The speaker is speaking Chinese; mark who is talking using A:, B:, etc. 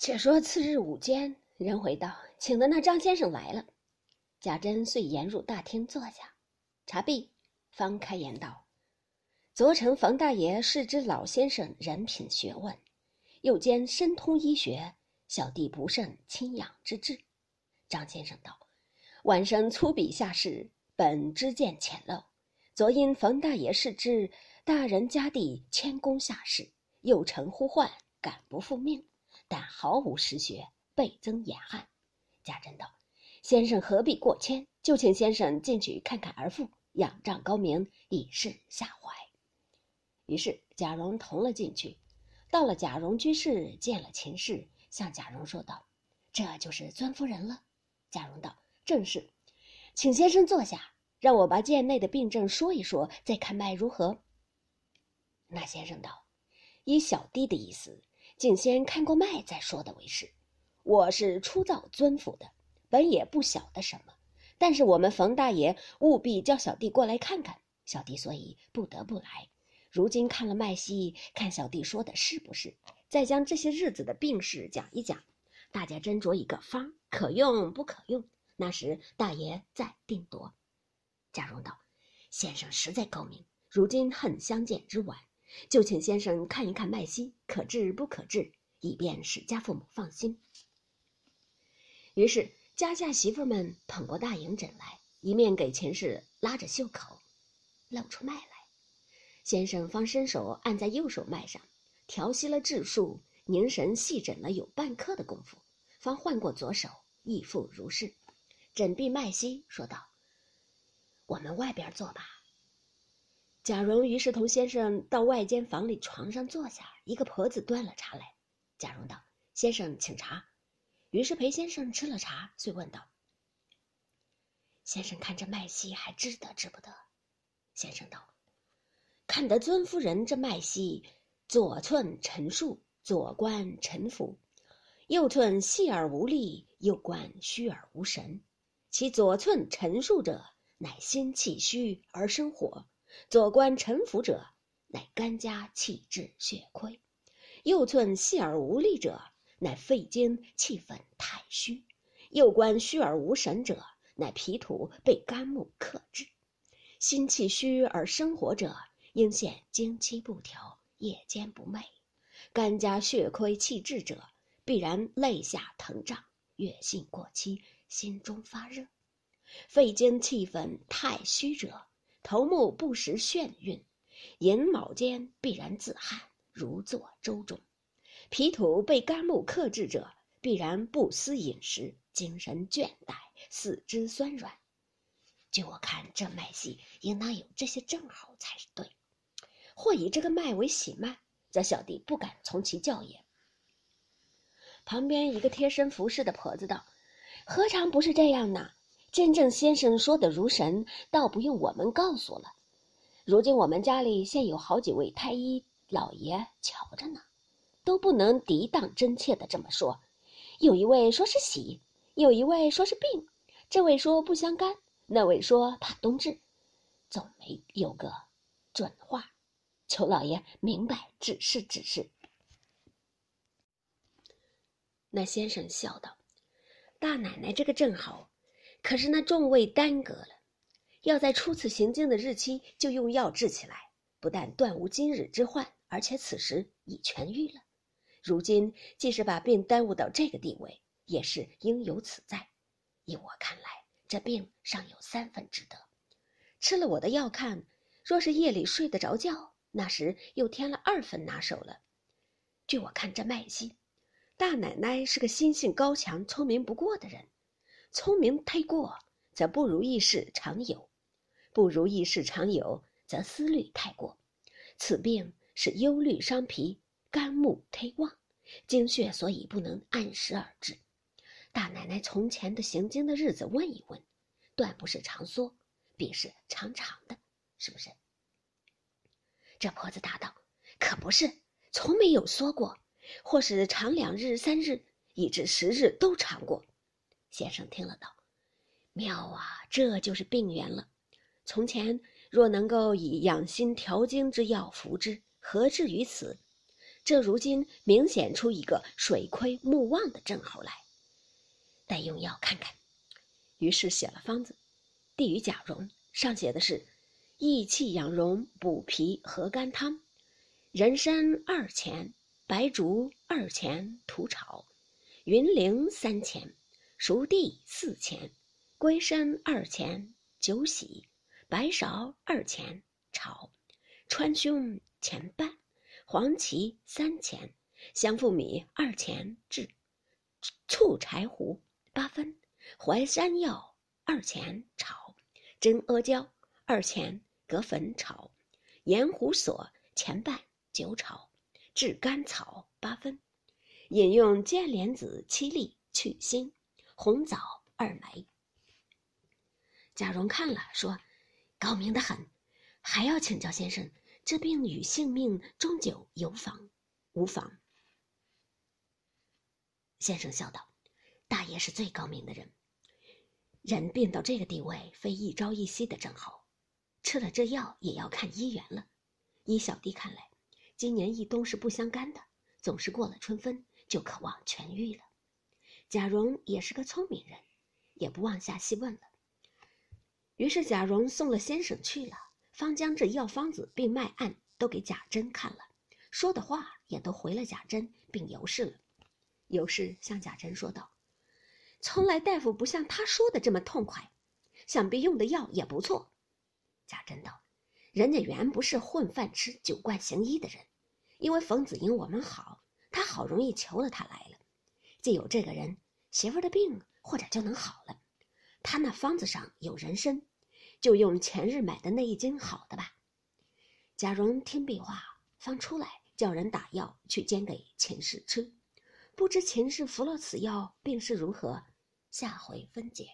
A: 且说次日午间，人回道：“请的那张先生来了。”贾珍遂沿入大厅坐下，茶毕，方开言道：“昨晨冯大爷是知老先生人品学问，又兼深通医学，小弟不甚亲仰之至。”张先生道：“晚生粗鄙下士，本知见浅陋。昨因冯大爷是知大人家弟谦恭下士，又承呼唤，敢不复命。”但毫无实学，倍增眼汗。贾珍道：“先生何必过谦？就请先生进去看看儿妇，仰仗高明，以示下怀。”于是贾蓉同了进去。到了贾蓉居室，见了秦氏，向贾蓉说道：“这就是尊夫人了。”贾蓉道：“正是，请先生坐下，让我把贱内的病症说一说，再看脉如何。”那先生道：“依小弟的意思。”竟先看过脉再说的为是。我是初造尊府的，本也不晓得什么，但是我们冯大爷务必叫小弟过来看看，小弟所以不得不来。如今看了脉息，看小弟说的是不是，再将这些日子的病事讲一讲，大家斟酌一个方，可用不可用，那时大爷再定夺。贾蓉道：“先生实在高明，如今恨相见之晚。”就请先生看一看脉息，可治不可治，以便使家父母放心。于是家下媳妇们捧过大银枕来，一面给秦氏拉着袖口，露出脉来。先生方伸手按在右手脉上，调息了治数，凝神细诊了有半刻的功夫，方换过左手，亦复如是。诊毕脉息，说道：“我们外边坐吧。”贾蓉于是同先生到外间房里床上坐下，一个婆子端了茶来。贾蓉道：“先生请茶。”于是陪先生吃了茶，遂问道：“先生看这脉息还知得知不得？”先生道：“看得尊夫人这脉息，左寸沉数，左关沉浮；右寸细而无力，右关虚而无神。其左寸沉数者，乃心气虚而生火。”左关沉浮者，乃肝家气滞血亏；右寸细而无力者，乃肺经气愤太虚；右关虚而无神者，乃脾土被肝木克制。心气虚而生火者，应现经期不调，夜间不寐；肝家血亏气滞者，必然肋下疼胀，月性过期，心中发热；肺经气愤太虚者。头目不时眩晕，寅卯间必然自汗，如坐舟中；脾土被肝木克制者，必然不思饮食，精神倦怠，四肢酸软。据我看，这脉系应当有这些症候才是对。或以这个脉为喜脉，则小弟不敢从其教也。旁边一个贴身服侍的婆子道：“何尝不是这样呢？”真正先生说的如神，倒不用我们告诉了。如今我们家里现有好几位太医老爷瞧着呢，都不能抵挡真切的这么说。有一位说是喜，有一位说是病，这位说不相干，那位说怕冬至，总没有个准话。求老爷明白指示指示。那先生笑道：“大奶奶这个正好。”可是那众位耽搁了，要在初次行经的日期就用药治起来，不但断无今日之患，而且此时已痊愈了。如今即使把病耽误到这个地位，也是应有此在。依我看来，这病尚有三分之德。吃了我的药，看若是夜里睡得着觉，那时又添了二分拿手了。据我看这脉息，大奶奶是个心性高强、聪明不过的人。聪明太过，则不如意事常有；不如意事常有，则思虑太过。此病是忧虑伤脾，肝木忒旺，精血所以不能按时而至。大奶奶从前的行经的日子问一问，断不是长缩，必是长长的，是不是？这婆子答道：“可不是，从没有缩过，或是长两日、三日，以至十日都长过。”先生听了道：“妙啊，这就是病源了。从前若能够以养心调经之药服之，何至于此？这如今明显出一个水亏木旺的症候来，待用药看看。于是写了方子，递与贾蓉，上写的是：益气养荣，补脾和肝汤，人参二钱，白术二钱，土炒，云苓三钱，熟地四钱，龟参二钱，酒洗，白芍二钱，炒，川芎钱半。黄芪三钱，香附米二钱制，醋柴胡八分，淮山药二钱炒，真阿胶二钱隔粉炒，盐胡索钱半酒炒，炙甘草八分，饮用剑莲子七粒去腥，红枣二枚。贾蓉看了说：“高明的很，还要请教先生。”这病与性命终究有妨，无妨。先生笑道：“大爷是最高明的人，人病到这个地位，非一朝一夕的症候，吃了这药也要看医缘了。依小弟看来，今年一冬是不相干的，总是过了春分就可望痊愈了。”贾蓉也是个聪明人，也不往下细问了。于是贾蓉送了先生去了。方将这药方子并脉案都给贾珍看了，说的话也都回了贾珍，并尤氏了。尤氏向贾珍说道：“从来大夫不像他说的这么痛快，想必用的药也不错。”贾珍道：“人家原不是混饭吃、酒惯行医的人，因为冯子英我们好，他好容易求了他来。有这个人，媳妇的病或者就能好了。他那方子上有人参。”就用前日买的那一斤好的吧。贾蓉听毕话，方出来叫人打药去煎给秦氏吃。不知秦氏服了此药，病势如何？下回分解。